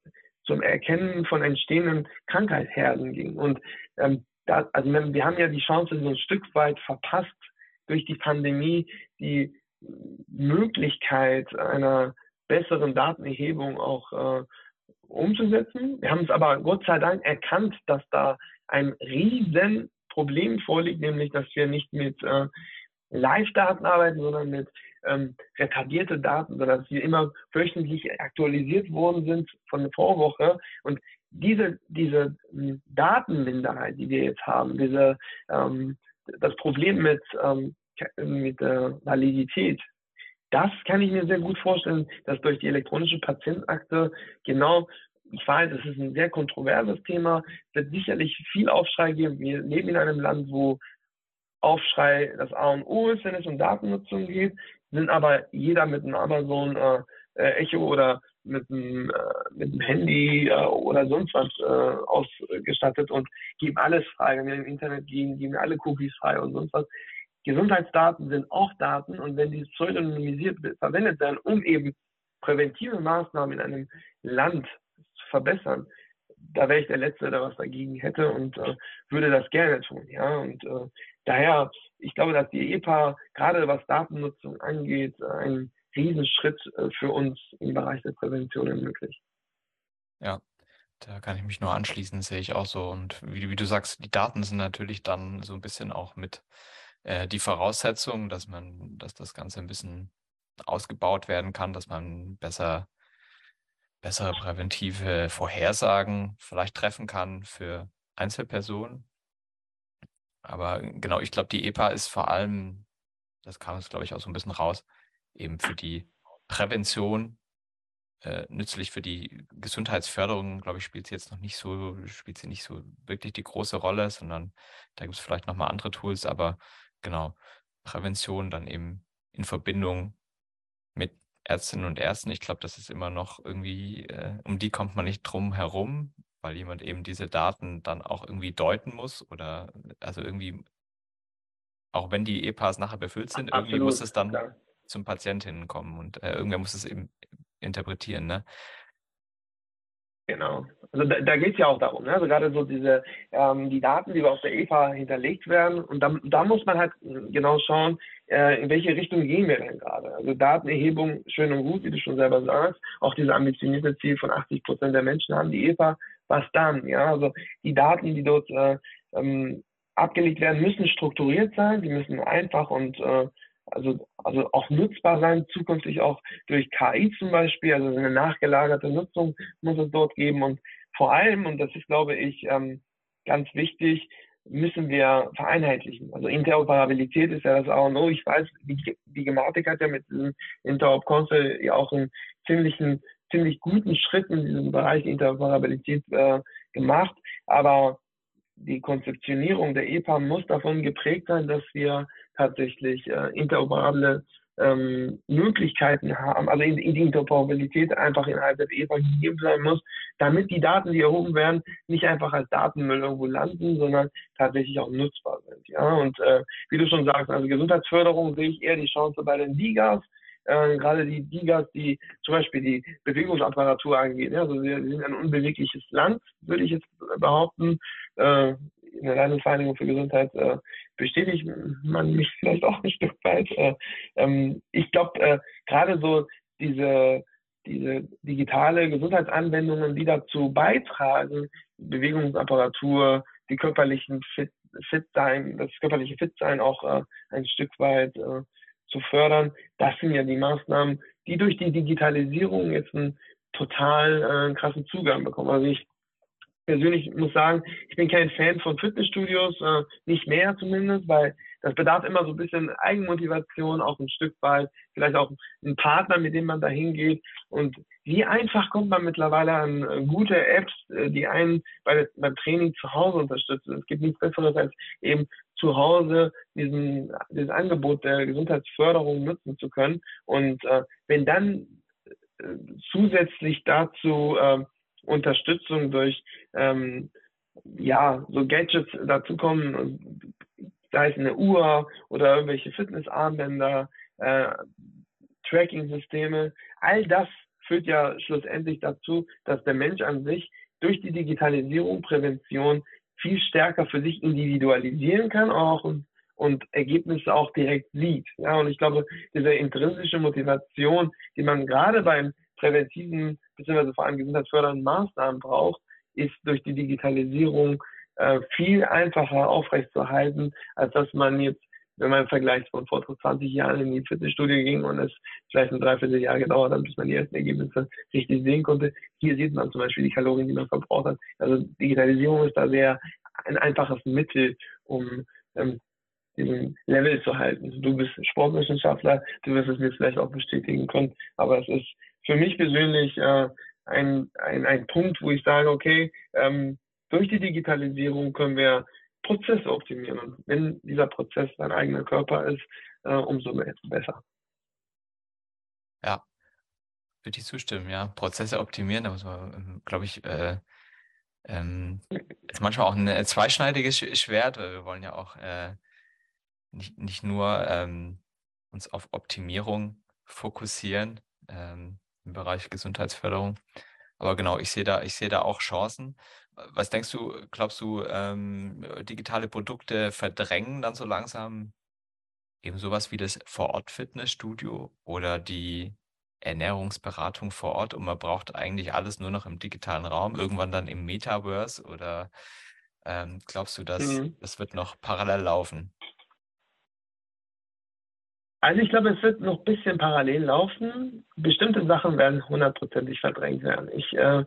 zum Erkennen von entstehenden Krankheitsherden ging. Und ähm, da, also wir haben ja die Chance so ein Stück weit verpasst durch die Pandemie, die Möglichkeit einer besseren Datenerhebung auch äh, umzusetzen. Wir haben es aber Gott sei Dank erkannt, dass da ein riesen Problem vorliegt, nämlich dass wir nicht mit äh, Live-Daten arbeiten, sondern mit ähm, retardierte Daten, sodass wir immer wöchentlich aktualisiert worden sind von der Vorwoche. Und diese, diese hm, Datenminderheit, die wir jetzt haben, diese, ähm, das Problem mit, ähm, mit der Validität, das kann ich mir sehr gut vorstellen, dass durch die elektronische Patientenakte genau ich weiß, es ist ein sehr kontroverses Thema, wird sicherlich viel Aufschrei geben. Wir leben in einem Land, wo Aufschrei das A und O ist, wenn es um Datennutzung geht, sind aber jeder mit einem Amazon äh, äh Echo oder mit einem, äh, mit einem Handy äh, oder sonst was äh, ausgestattet und geben alles frei. Wenn wir im Internet gehen, geben wir alle Cookies frei und sonst was. Gesundheitsdaten sind auch Daten und wenn die pseudonymisiert verwendet werden, um eben präventive Maßnahmen in einem Land zu verbessern, da wäre ich der Letzte, der was dagegen hätte und äh, würde das gerne tun. Ja, und äh, daher, ich glaube, dass die EPA gerade was Datennutzung angeht, ein Riesenschritt äh, für uns im Bereich der Prävention ermöglicht. Ja, da kann ich mich nur anschließen, sehe ich auch so. Und wie, wie du sagst, die Daten sind natürlich dann so ein bisschen auch mit äh, die Voraussetzung, dass man, dass das Ganze ein bisschen ausgebaut werden kann, dass man besser, bessere präventive Vorhersagen vielleicht treffen kann für Einzelpersonen. Aber genau, ich glaube, die EPA ist vor allem, das kam jetzt, glaube ich, auch so ein bisschen raus, eben für die Prävention äh, nützlich für die Gesundheitsförderung, glaube ich, spielt sie jetzt noch nicht so, spielt sie nicht so wirklich die große Rolle, sondern da gibt es vielleicht nochmal andere Tools, aber genau, Prävention dann eben in Verbindung mit Ärztinnen und Ärzten. Ich glaube, das ist immer noch irgendwie, äh, um die kommt man nicht drum herum, weil jemand eben diese Daten dann auch irgendwie deuten muss oder also irgendwie, auch wenn die EPAs nachher befüllt sind, Absolut, irgendwie muss es dann klar zum Patientinnen kommen und äh, irgendwer muss es eben interpretieren, ne? Genau. Also da, da geht es ja auch darum, ne? also gerade so diese ähm, die Daten, die auf der EPA hinterlegt werden und da, da muss man halt genau schauen, äh, in welche Richtung gehen wir denn gerade. Also Datenerhebung, schön und gut, wie du schon selber sagst, auch diese ambitionierte Ziel von 80 Prozent der Menschen haben die EPA, was dann? Ja, also die Daten, die dort äh, ähm, abgelegt werden, müssen strukturiert sein, die müssen einfach und äh, also, also auch nutzbar sein, zukünftig auch durch KI zum Beispiel, also eine nachgelagerte Nutzung muss es dort geben und vor allem, und das ist, glaube ich, ähm, ganz wichtig, müssen wir vereinheitlichen. Also Interoperabilität ist ja das A und O. Ich weiß, die, die Gematik hat ja mit diesem Interop Council ja auch einen ziemlichen ziemlich guten Schritt in diesem Bereich Interoperabilität äh, gemacht, aber die Konzeptionierung der EPA muss davon geprägt sein, dass wir tatsächlich äh, interoperable ähm, Möglichkeiten haben, also in, in die Interoperabilität einfach innerhalb der EPA gegeben sein muss, damit die Daten, die erhoben werden, nicht einfach als Datenmüll irgendwo landen, sondern tatsächlich auch nutzbar sind. Ja, und äh, wie du schon sagst, also Gesundheitsförderung sehe ich eher die Chance bei den DIGAs, äh, gerade die Digas, die zum Beispiel die Bewegungsapparatur angeht. Ja, also wir sind ein unbewegliches Land, würde ich jetzt behaupten. Äh, der Landesvereinigung für Gesundheit äh, bestätigt man mich vielleicht auch ein Stück weit. Äh, ähm, ich glaube, äh, gerade so diese diese digitale Gesundheitsanwendungen, die dazu beitragen, Bewegungsapparatur, die körperlichen Fit, Fit sein, das körperliche Fitsein auch äh, ein Stück weit äh, zu fördern. Das sind ja die Maßnahmen, die durch die Digitalisierung jetzt einen total äh, krassen Zugang bekommen. Also ich persönlich muss sagen, ich bin kein Fan von Fitnessstudios, äh, nicht mehr zumindest, weil das bedarf immer so ein bisschen Eigenmotivation, auch ein Stück weit, vielleicht auch einen Partner, mit dem man da hingeht. Und wie einfach kommt man mittlerweile an äh, gute Apps, äh, die einen bei, beim Training zu Hause unterstützen. Es gibt nichts Besseres, als eben zu Hause diesen, dieses Angebot der Gesundheitsförderung nutzen zu können. Und äh, wenn dann äh, zusätzlich dazu äh, Unterstützung durch ähm, ja so Gadgets dazukommen, sei es eine Uhr oder irgendwelche Fitnessarmbänder, äh, Tracking-Systeme, all das führt ja schlussendlich dazu, dass der Mensch an sich durch die Digitalisierung Prävention viel stärker für sich individualisieren kann auch und, und Ergebnisse auch direkt sieht. Ja, und ich glaube, diese intrinsische Motivation, die man gerade beim präventiven bzw. vor allem gesundheitsfördernden Maßnahmen braucht, ist durch die Digitalisierung äh, viel einfacher aufrechtzuerhalten, als dass man jetzt, wenn man vergleicht von vor 20 Jahren in die Fitnessstudie ging und es vielleicht ein Dreivierteljahr gedauert hat, bis man die ersten Ergebnisse richtig sehen konnte. Hier sieht man zum Beispiel die Kalorien, die man verbraucht hat. Also Digitalisierung ist da sehr ein einfaches Mittel, um ähm, diesen Level zu halten. Du bist Sportwissenschaftler, du wirst es mir vielleicht auch bestätigen können, aber es ist für mich persönlich äh, ein, ein, ein Punkt, wo ich sage, okay, ähm, durch die Digitalisierung können wir Prozesse optimieren. Und wenn dieser Prozess dein eigener Körper ist, äh, umso besser. Ja, würde ich zustimmen, ja. Prozesse optimieren, da muss man, ähm, glaube ich, äh, ähm, ist manchmal auch ein zweischneidiges Schwert, weil wir wollen ja auch äh, nicht, nicht nur ähm, uns auf Optimierung fokussieren ähm, im Bereich Gesundheitsförderung. Aber genau, ich sehe da, ich sehe da auch Chancen. Was denkst du, glaubst du, ähm, digitale Produkte verdrängen dann so langsam eben sowas wie das Vor-Ort-Fitnessstudio oder die Ernährungsberatung vor Ort und man braucht eigentlich alles nur noch im digitalen Raum, irgendwann dann im Metaverse oder ähm, glaubst du, dass mhm. das wird noch parallel laufen? Also ich glaube, es wird noch ein bisschen parallel laufen. Bestimmte Sachen werden hundertprozentig verdrängt werden. Ich äh,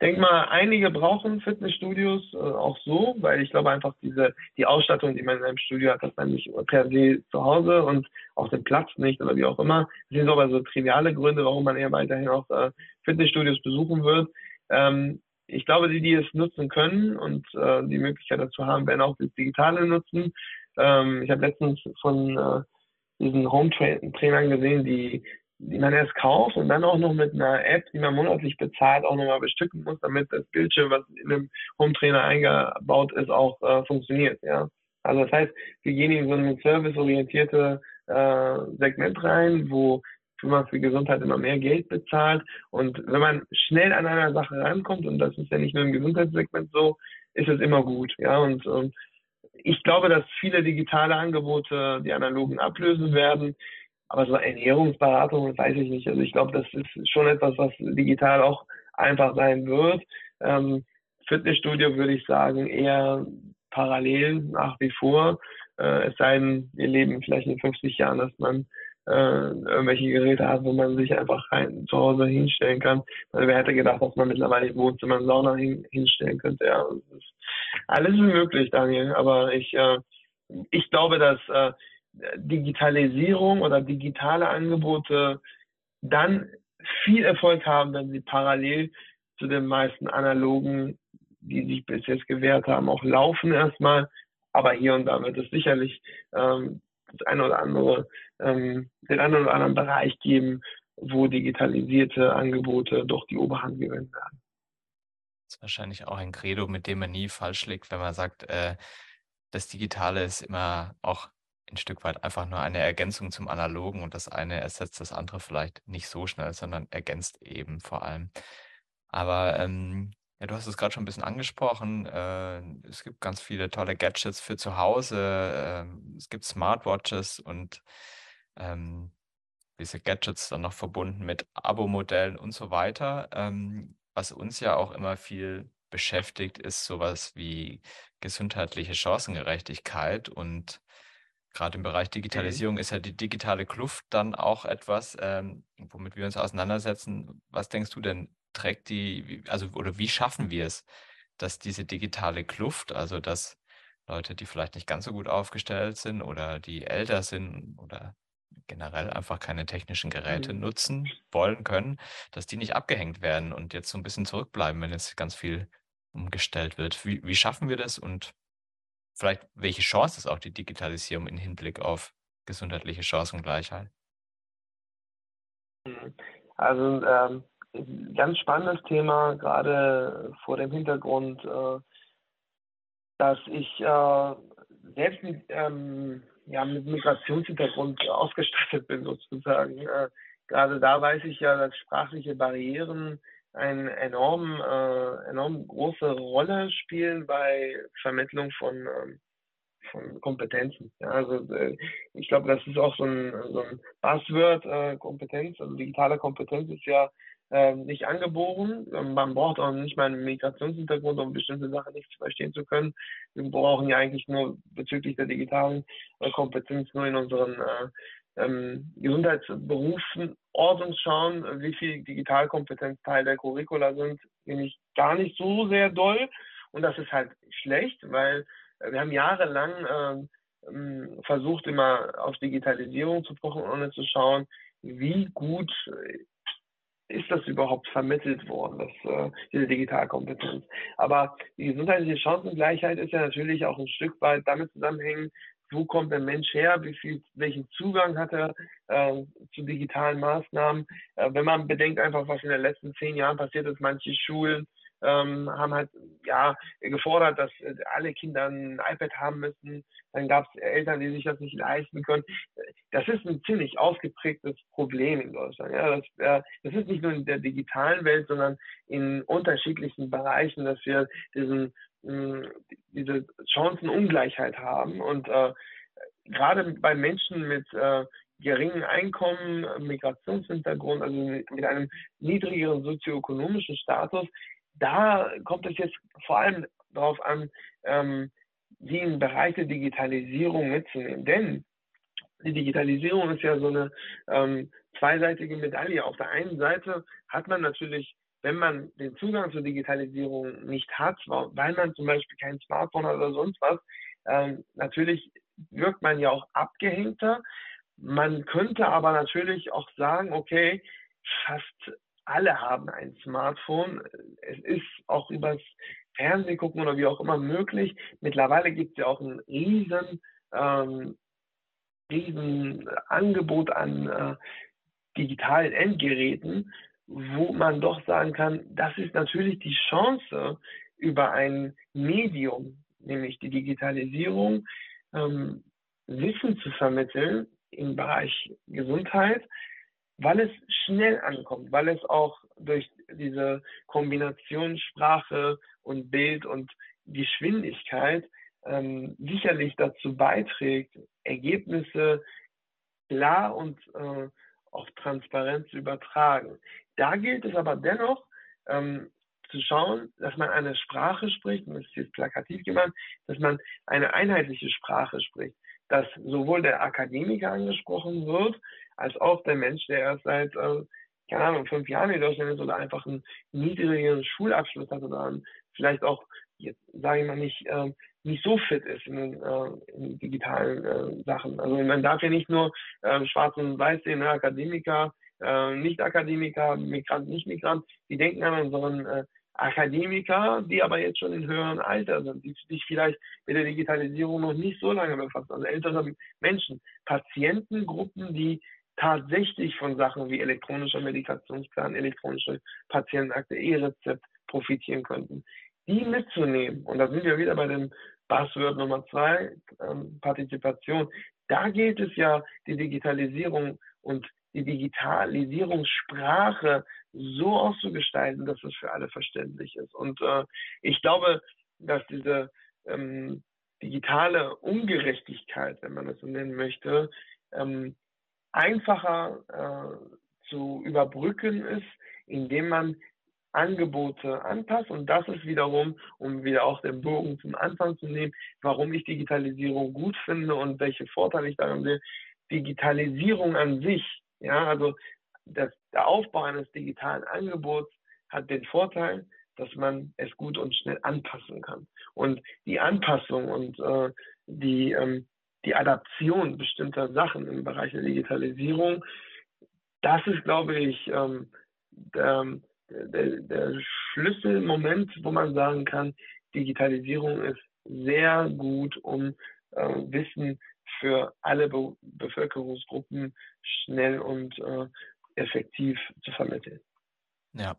denke mal, einige brauchen Fitnessstudios äh, auch so, weil ich glaube einfach diese die Ausstattung, die man in einem Studio hat, das dann nicht per se zu Hause und auch den Platz nicht oder wie auch immer. Das sind aber so triviale Gründe, warum man eher weiterhin auch äh, Fitnessstudios besuchen wird. Ähm, ich glaube, die, die es nutzen können und äh, die Möglichkeit dazu haben, werden auch das Digitale nutzen. Ähm, ich habe letztens von äh, diesen Home-Trainern gesehen, die, die man erst kauft und dann auch noch mit einer App, die man monatlich bezahlt, auch nochmal bestücken muss, damit das Bildschirm, was in dem Home-Trainer eingebaut ist, auch äh, funktioniert. Ja. Also das heißt, wir gehen in so ein serviceorientierte äh, Segment rein, wo man für Gesundheit immer mehr Geld bezahlt. Und wenn man schnell an einer Sache rankommt, und das ist ja nicht nur im Gesundheitssegment so, ist es immer gut. Ja, und, und ich glaube, dass viele digitale Angebote die analogen ablösen werden. Aber so Ernährungsberatung, weiß ich nicht. Also ich glaube, das ist schon etwas, was digital auch einfach sein wird. Ähm, Fitnessstudio würde ich sagen, eher parallel nach wie vor. Äh, es sei denn, wir leben vielleicht in 50 Jahren, dass man äh, irgendwelche Geräte hat, wo man sich einfach rein zu Hause hinstellen kann. Also wer hätte gedacht, dass man mittlerweile im Wohnzimmer eine Sauna hin, hinstellen könnte. Ja, ist, alles ist möglich, Daniel. Aber ich, äh, ich glaube, dass äh, Digitalisierung oder digitale Angebote dann viel Erfolg haben, wenn sie parallel zu den meisten analogen, die sich bis jetzt gewährt haben, auch laufen erstmal. Aber hier und da wird es sicherlich ähm, das eine oder andere, ähm, den einen oder anderen Bereich geben, wo digitalisierte Angebote doch die Oberhand gewinnen werden. Das ist wahrscheinlich auch ein Credo, mit dem man nie falsch liegt, wenn man sagt, äh, das Digitale ist immer auch ein Stück weit einfach nur eine Ergänzung zum Analogen und das eine ersetzt das andere vielleicht nicht so schnell, sondern ergänzt eben vor allem. Aber ähm, ja, du hast es gerade schon ein bisschen angesprochen. Äh, es gibt ganz viele tolle Gadgets für zu Hause. Äh, es gibt Smartwatches und ähm, diese Gadgets dann noch verbunden mit Abo-Modellen und so weiter. Ähm, was uns ja auch immer viel beschäftigt, ist sowas wie gesundheitliche Chancengerechtigkeit und gerade im Bereich Mhm. Digitalisierung ist ja die digitale Kluft dann auch etwas, ähm, womit wir uns auseinandersetzen. Was denkst du denn, trägt die, also oder wie schaffen wir es, dass diese digitale Kluft, also dass Leute, die vielleicht nicht ganz so gut aufgestellt sind oder die älter sind oder generell einfach keine technischen Geräte Mhm. nutzen wollen können, dass die nicht abgehängt werden und jetzt so ein bisschen zurückbleiben, wenn jetzt ganz viel umgestellt wird. Wie, wie schaffen wir das und vielleicht welche Chance ist auch die Digitalisierung im Hinblick auf gesundheitliche Chancengleichheit? Mhm. Also ähm, ganz spannendes Thema, gerade vor dem Hintergrund, äh, dass ich äh, selbst mit, ähm, ja, mit Migrationshintergrund ausgestattet bin sozusagen. Äh, gerade da weiß ich ja, dass sprachliche Barrieren eine enorm, äh, enorm große Rolle spielen bei Vermittlung von, ähm, von Kompetenzen. Ja, also äh, ich glaube, das ist auch so ein, so ein Buzzword, äh, Kompetenz, also digitale Kompetenz ist ja äh, nicht angeboren. Ähm, man braucht auch nicht mal einen Migrationshintergrund, um bestimmte Sachen nicht verstehen zu können. Wir brauchen ja eigentlich nur bezüglich der digitalen äh, Kompetenz nur in unseren äh, ähm, Gesundheitsberufen Ordnung schauen, wie viel Digitalkompetenz Teil der Curricula sind, nämlich gar nicht so sehr doll. Und das ist halt schlecht, weil wir haben jahrelang äh, versucht, immer auf Digitalisierung zu pochen, ohne zu schauen, wie gut ist das überhaupt vermittelt worden, das, äh, diese Digitalkompetenz. Aber die gesundheitliche Chancengleichheit ist ja natürlich auch ein Stück weit damit zusammenhängen, wo kommt der Mensch her, wie viel, welchen Zugang hat er äh, zu digitalen Maßnahmen. Äh, wenn man bedenkt einfach, was in den letzten zehn Jahren passiert ist, manche Schulen ähm, haben halt ja gefordert, dass äh, alle Kinder ein iPad haben müssen. Dann gab es Eltern, die sich das nicht leisten können. Das ist ein ziemlich ausgeprägtes Problem in Deutschland. Ja, das, äh, das ist nicht nur in der digitalen Welt, sondern in unterschiedlichen Bereichen, dass wir diesen mh, diese Chancenungleichheit haben und äh, gerade bei Menschen mit äh, geringen Einkommen, Migrationshintergrund, also mit einem niedrigeren sozioökonomischen Status, da kommt es jetzt vor allem darauf an, ähm, die im Bereich der Digitalisierung mitzunehmen. Denn die Digitalisierung ist ja so eine ähm, zweiseitige Medaille. Auf der einen Seite hat man natürlich, wenn man den Zugang zur Digitalisierung nicht hat, weil man zum Beispiel kein Smartphone hat oder sonst was, ähm, natürlich wirkt man ja auch abgehängter. Man könnte aber natürlich auch sagen, okay, fast alle haben ein Smartphone. Es ist auch übers Fernsehen gucken oder wie auch immer möglich. Mittlerweile gibt es ja auch ein riesen, ähm, riesen Angebot an äh, digitalen Endgeräten, wo man doch sagen kann, das ist natürlich die Chance über ein Medium, nämlich die Digitalisierung, ähm, Wissen zu vermitteln im Bereich Gesundheit, weil es schnell ankommt, weil es auch durch diese Kombination Sprache und Bild und Geschwindigkeit ähm, sicherlich dazu beiträgt, Ergebnisse klar und äh, auch transparent zu übertragen. Da gilt es aber dennoch ähm, zu schauen, dass man eine Sprache spricht, und das ist jetzt plakativ gemeint, dass man eine einheitliche Sprache spricht, dass sowohl der Akademiker angesprochen wird, als auch der Mensch, der erst seit, äh, keine Ahnung, fünf Jahren in Deutschland ist oder einfach einen niedrigeren Schulabschluss hat oder einen, vielleicht auch, jetzt sage ich mal nicht, äh, nicht so fit ist in, äh, in digitalen äh, Sachen. Also man darf ja nicht nur äh, schwarz und weiß sehen, ne? Akademiker äh, Nicht-Akademiker, Migrant, Nicht-Migrant, die denken an unseren äh, Akademiker, die aber jetzt schon in höherem Alter sind, die sich vielleicht mit der Digitalisierung noch nicht so lange befassen, also ältere Menschen, Patientengruppen, die tatsächlich von Sachen wie elektronischer Medikationsplan, elektronische Patientenakte, E-Rezept profitieren könnten. Die mitzunehmen, und da sind wir wieder bei dem Buzzword Nummer zwei, ähm, Partizipation. Da gilt es ja, die Digitalisierung und die Digitalisierungssprache so auszugestalten, dass es für alle verständlich ist. Und äh, ich glaube, dass diese ähm, digitale Ungerechtigkeit, wenn man es so nennen möchte, ähm, einfacher äh, zu überbrücken ist, indem man Angebote anpasst. Und das ist wiederum, um wieder auch den Bogen zum Anfang zu nehmen, warum ich Digitalisierung gut finde und welche Vorteile ich daran sehe. Digitalisierung an sich, ja, also das, der Aufbau eines digitalen Angebots hat den Vorteil, dass man es gut und schnell anpassen kann. Und die Anpassung und äh, die ähm, die Adaption bestimmter Sachen im Bereich der Digitalisierung, das ist, glaube ich, ähm, der, der, der Schlüsselmoment, wo man sagen kann, Digitalisierung ist sehr gut, um äh, Wissen für alle Be Bevölkerungsgruppen schnell und äh, effektiv zu vermitteln. Ja,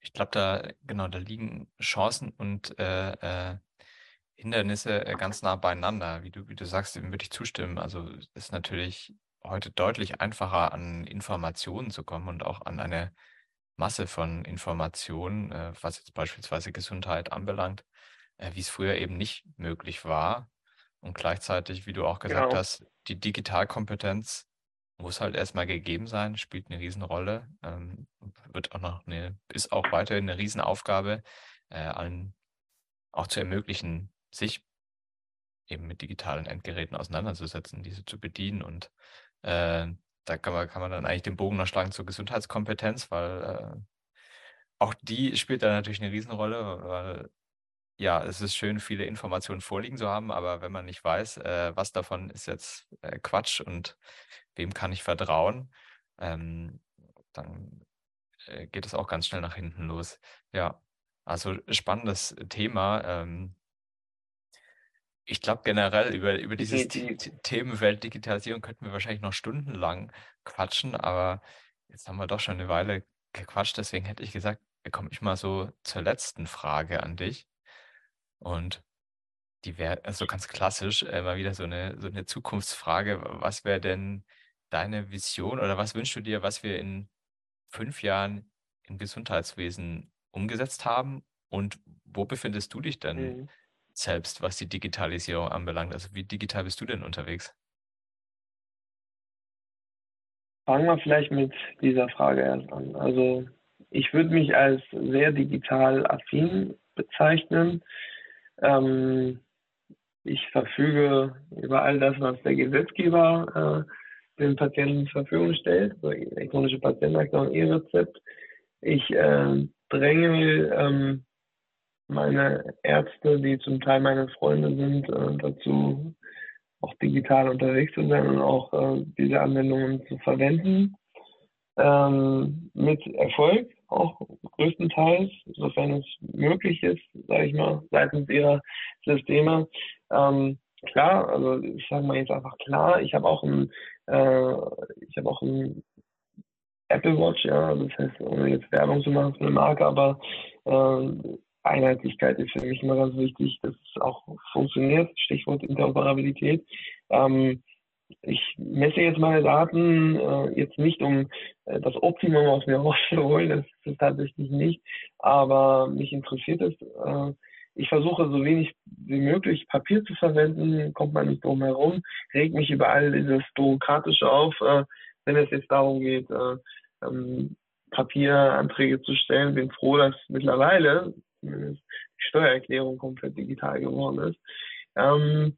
ich glaube, da genau, da liegen Chancen und äh, äh Hindernisse äh, ganz nah beieinander. Wie du, wie du sagst, dem würde ich zustimmen. Also es ist natürlich heute deutlich einfacher, an Informationen zu kommen und auch an eine Masse von Informationen, äh, was jetzt beispielsweise Gesundheit anbelangt, äh, wie es früher eben nicht möglich war. Und gleichzeitig, wie du auch gesagt Genau. hast, die Digitalkompetenz muss halt erstmal gegeben sein, spielt eine Riesenrolle, ähm, wird auch noch eine, ist auch weiterhin eine Riesenaufgabe, allen auch zu ermöglichen, sich eben mit digitalen Endgeräten auseinanderzusetzen, diese zu bedienen. Und äh, da kann man, kann man dann eigentlich den Bogen noch schlagen zur Gesundheitskompetenz, weil äh, auch die spielt da natürlich eine Riesenrolle, weil ja, es ist schön, viele Informationen vorliegen zu haben, aber wenn man nicht weiß, äh, was davon ist jetzt äh, Quatsch und wem kann ich vertrauen, ähm, dann äh, geht es auch ganz schnell nach hinten los. Ja, also spannendes Thema. Ähm, ich glaube generell über, über dieses Themenfeld Digitalisierung könnten wir wahrscheinlich noch stundenlang quatschen, aber jetzt haben wir doch schon eine Weile gequatscht, deswegen hätte ich gesagt, komme ich mal so zur letzten Frage an dich. Und die wäre also ganz klassisch, äh, mal wieder so eine, so eine Zukunftsfrage. Was wäre denn deine Vision oder was wünschst du dir, was wir in fünf Jahren im Gesundheitswesen umgesetzt haben? Und wo befindest du dich denn Mhm. Selbst, was die Digitalisierung anbelangt? Also wie digital bist du denn unterwegs? Fangen wir vielleicht mit dieser Frage erst an. Also ich würde mich als sehr digital affin bezeichnen. Ähm, ich verfüge über all das, was der Gesetzgeber äh, den Patienten zur Verfügung stellt, so elektronische Patientenakte und E-Rezept. Ich äh, dränge ähm, meine Ärzte, die zum Teil meine Freunde sind, äh, dazu auch digital unterwegs zu sein und auch äh, diese Anwendungen zu verwenden. Ähm, mit Erfolg, auch größtenteils, sofern es möglich ist, sage ich mal, seitens ihrer Systeme. Ähm, klar, also ich sage mal jetzt einfach klar, ich habe auch ein, äh, ich habe auch ein Apple Watch, ja, das heißt, ohne jetzt Werbung zu machen für eine Marke, aber äh, Einheitlichkeit ist für mich immer ganz wichtig, dass es auch funktioniert. Stichwort Interoperabilität. Ähm, ich messe jetzt meine Daten äh, jetzt nicht, um äh, das Optimum aus mir rauszuholen, das ist es tatsächlich nicht, aber mich interessiert es. Äh, ich versuche so wenig wie möglich Papier zu verwenden, kommt man nicht drum herum, regt mich über all dieses Bürokratische auf, äh, wenn es jetzt darum geht, äh, ähm, Papieranträge zu stellen. Bin froh, dass mittlerweile zumindest Steuererklärung komplett digital geworden ist. Ähm,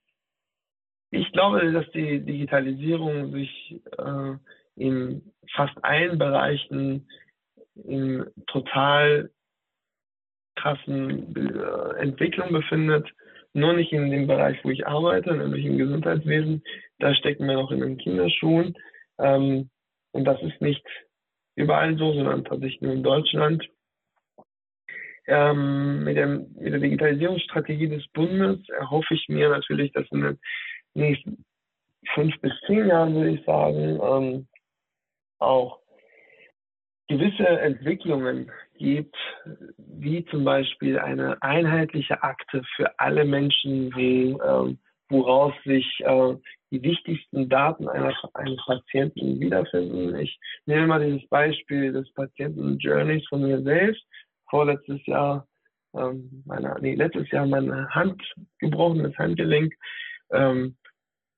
ich glaube, dass die Digitalisierung sich äh, in fast allen Bereichen in total krassen äh, Entwicklung befindet. Nur nicht in dem Bereich, wo ich arbeite, nämlich im Gesundheitswesen. Da stecken wir noch in den Kinderschuhen. Ähm, und das ist nicht überall so, sondern tatsächlich nur in Deutschland. Ähm, mit, dem, mit der Digitalisierungsstrategie des Bundes erhoffe ich mir natürlich, dass in den nächsten fünf bis zehn Jahren, würde ich sagen, ähm, auch gewisse Entwicklungen gibt, wie zum Beispiel eine einheitliche Akte für alle Menschen, wie, ähm, woraus sich äh, die wichtigsten Daten eines, eines Patienten wiederfinden. Ich nehme mal dieses Beispiel des Patienten-Journeys von mir selbst. Vorletztes Jahr, ähm, meine, nee, letztes Jahr meine Hand gebrochenes Handgelenk. Ähm,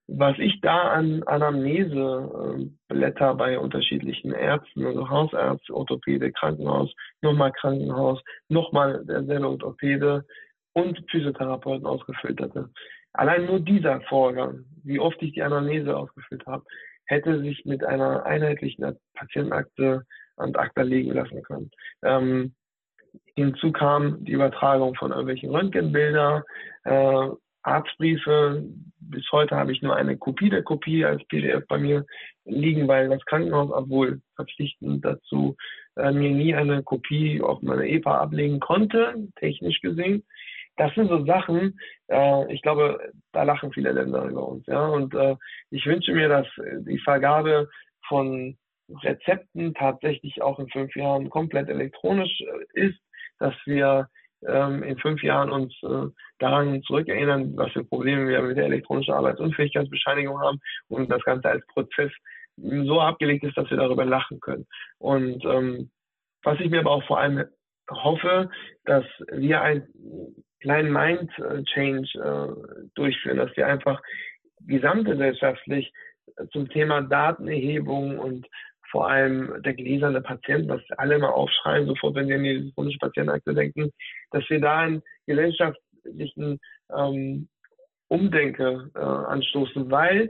was ich da an Anamneseblätter äh, bei unterschiedlichen Ärzten, also Hausarzt, Orthopäde, Krankenhaus, nochmal Krankenhaus, nochmal derselbe Orthopäde und Physiotherapeuten ausgefüllt hatte. Allein nur dieser Vorgang, wie oft ich die Anamnese ausgefüllt habe, hätte sich mit einer einheitlichen Patientenakte und Akta legen lassen können. Ähm, hinzu kam die Übertragung von irgendwelchen Röntgenbilder, äh, Arztbriefe. Bis heute habe ich nur eine Kopie der Kopie als PDF bei mir liegen, weil das Krankenhaus, obwohl verpflichtend dazu, äh, mir nie eine Kopie auf meine EPA ablegen konnte, technisch gesehen. Das sind so Sachen, äh, ich glaube, da lachen viele Länder über uns. Ja? Und äh, ich wünsche mir, dass die Vergabe von Rezepten tatsächlich auch in fünf Jahren komplett elektronisch äh, ist, dass wir ähm, in fünf Jahren uns äh, daran zurückerinnern, was für Probleme wir mit der elektronischen Arbeitsunfähigkeitsbescheinigung haben und das Ganze als Prozess so abgelegt ist, dass wir darüber lachen können. Und ähm, was ich mir aber auch vor allem hoffe, dass wir einen kleinen Mind-Change äh, durchführen, dass wir einfach gesamtgesellschaftlich zum Thema Datenerhebung und vor allem der gläserne Patient, was alle mal aufschreien, sofort, wenn wir an die elektronische Patientenakte denken, dass wir da einen gesellschaftlichen ähm, Umdenke äh, anstoßen, weil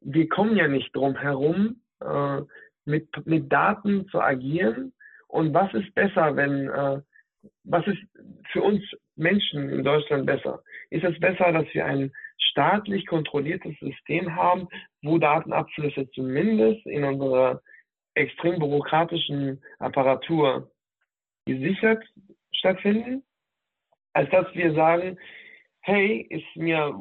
wir kommen ja nicht drum herum, äh, mit, mit Daten zu agieren. Und was ist besser, wenn, äh, was ist für uns Menschen in Deutschland besser? Ist es besser, dass wir ein staatlich kontrolliertes System haben, wo Datenabflüsse zumindest in unserer extrem bürokratischen Apparatur gesichert stattfinden, als dass wir sagen, hey, ist mir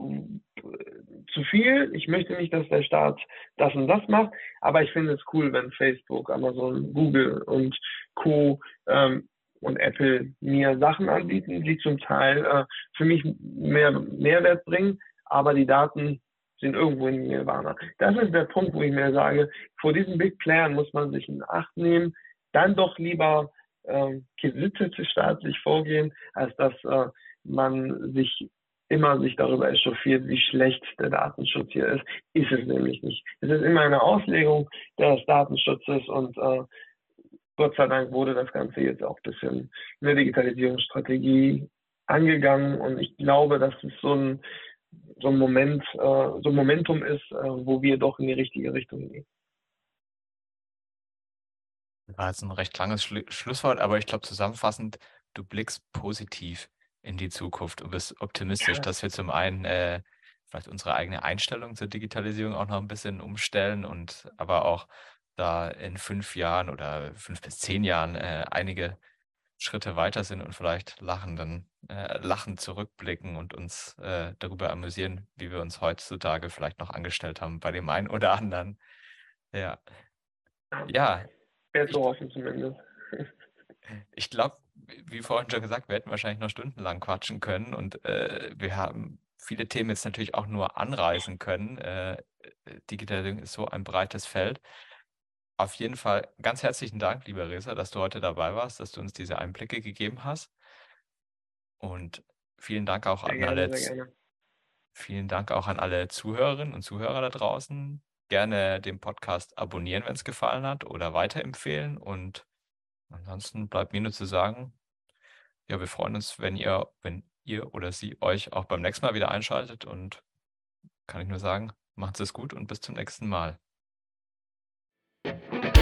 zu viel, ich möchte nicht, dass der Staat das und das macht, aber ich finde es cool, wenn Facebook, Amazon, Google und Co. Ähm, und Apple mir Sachen anbieten, die zum Teil äh, für mich mehr Mehrwert bringen, aber die Daten sind irgendwo in Nirvana. Das ist der Punkt, wo ich mir sage, vor diesen Big Playern muss man sich in Acht nehmen, dann doch lieber ähm, gesittet staatlich vorgehen, als dass äh, man sich immer sich darüber echauffiert, wie schlecht der Datenschutz hier ist. Ist es nämlich nicht. Es ist immer eine Auslegung des Datenschutzes und äh, Gott sei Dank wurde das Ganze jetzt auch ein bisschen in der Digitalisierungsstrategie angegangen und ich glaube, das ist so ein so ein Moment, äh, so ein Momentum ist, äh, wo wir doch in die richtige Richtung gehen. War jetzt ein recht langes Schlu Schlusswort, aber ich glaube zusammenfassend, du blickst positiv in die Zukunft und bist optimistisch, ja. dass wir zum einen äh, vielleicht unsere eigene Einstellung zur Digitalisierung auch noch ein bisschen umstellen und aber auch da in fünf Jahren oder fünf bis zehn Jahren äh, einige Schritte weiter sind und vielleicht lachen, dann äh, lachend zurückblicken und uns äh, darüber amüsieren, wie wir uns heutzutage vielleicht noch angestellt haben bei dem einen oder anderen. Ja. Ja. Wäre so offen zumindest. Ich glaube, wie vorhin schon gesagt, wir hätten wahrscheinlich noch stundenlang quatschen können und äh, wir haben viele Themen jetzt natürlich auch nur anreißen können. Äh, Digitalisierung ist so ein breites Feld. Auf jeden Fall ganz herzlichen Dank, lieber Resa, dass du heute dabei warst, dass du uns diese Einblicke gegeben hast. Und vielen Dank auch an gerne, alle vielen Dank auch an alle Zuhörerinnen und Zuhörer da draußen. Gerne den Podcast abonnieren, wenn es gefallen hat, oder weiterempfehlen. Und ansonsten bleibt mir nur zu sagen, ja, wir freuen uns, wenn ihr, wenn ihr oder sie euch auch beim nächsten Mal wieder einschaltet. Und kann ich nur sagen, macht es gut und bis zum nächsten Mal. Thank you.